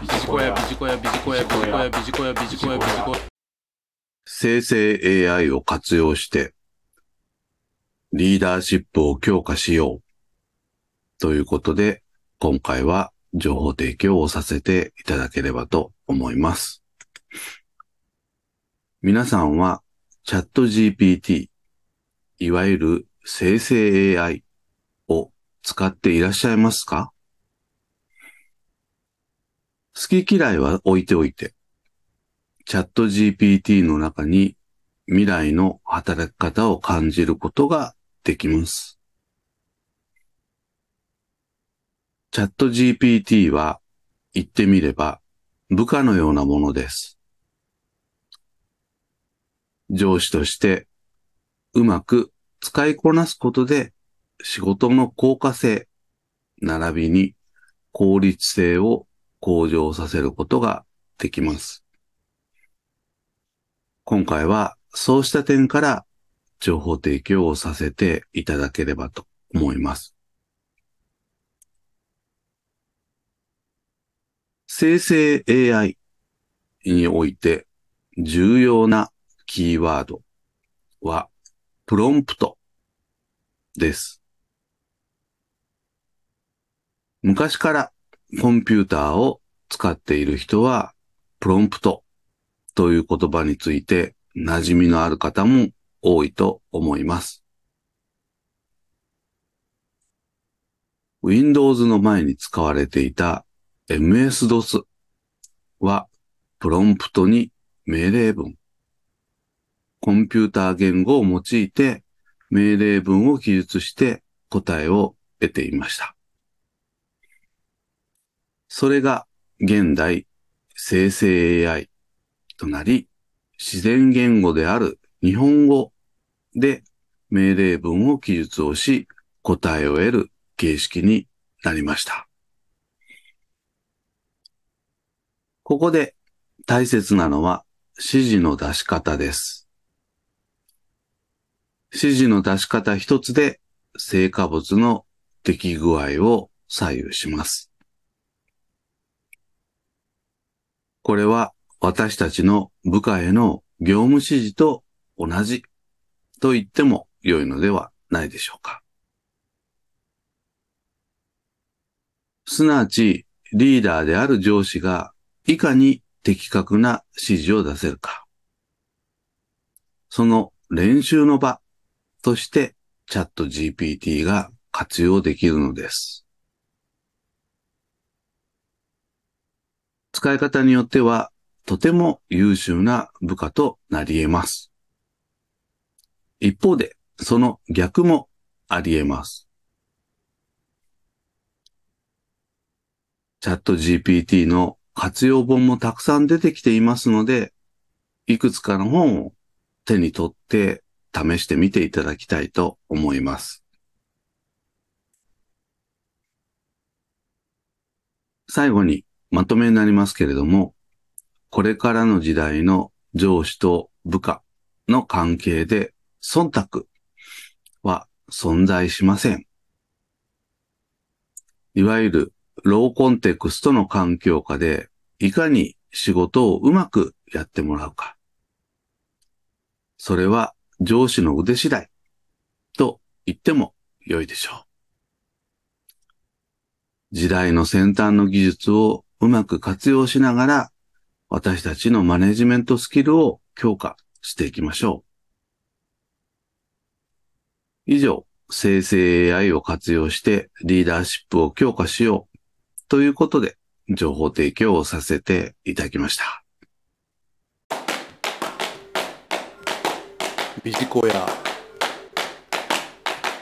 ビジコヤビジコヤビジコヤビジコヤビジコヤビジコヤビジコヤ生成 AI を活用して、リーダーシップを強化しよう。ということで、今回は情報提供をさせていただければと思います。皆さんはチャット GPT、いわゆる生成 AI を使っていらっしゃいますか？好き嫌いは置いておいて、チャット GPT の中に未来の働き方を感じることができます。チャット GPT は言ってみれば部下のようなものです。上司としてうまく使いこなすことで仕事の効果性、並びに効率性を向上させることができます。今回はそうした点から情報提供をさせていただければと思います。生成 AI において重要なキーワードはプロンプトです。昔からコンピューターを使っている人はプロンプトという言葉について馴染みのある方も多いと思います。Windows の前に使われていた MS-DOS はプロンプトに命令文、コンピューター言語を用いて命令文を記述して答えを得ていました。それが現代生成 AI となり、自然言語である日本語で命令文を記述をし、答えを得る形式になりました。ここで大切なのは指示の出し方です。指示の出し方一つで成果物の出来具合を左右します。これは私たちの部下への業務指示と同じと言っても良いのではないでしょうか。すなわち、リーダーである上司がいかに的確な指示を出せるか。その練習の場としてチャット GPT が活用できるのです。使い方によってはとても優秀な部下となり得ます。一方で、その逆もあり得ます。チャット GPT の活用本もたくさん出てきていますので、いくつかの本を手に取って試してみていただきたいと思います。最後にまとめになりますけれども、これからの時代の上司と部下の関係で忖度は存在しません。いわゆるローコンテクストの環境下でいかに仕事をうまくやってもらうか。それは上司の腕次第と言っても良いでしょう。時代の先端の技術をうまく活用しながら私たちのマネジメントスキルを強化していきましょう。以上、生成 AI を活用してリーダーシップを強化しようということで情報提供をさせていただきました。ビジコヤ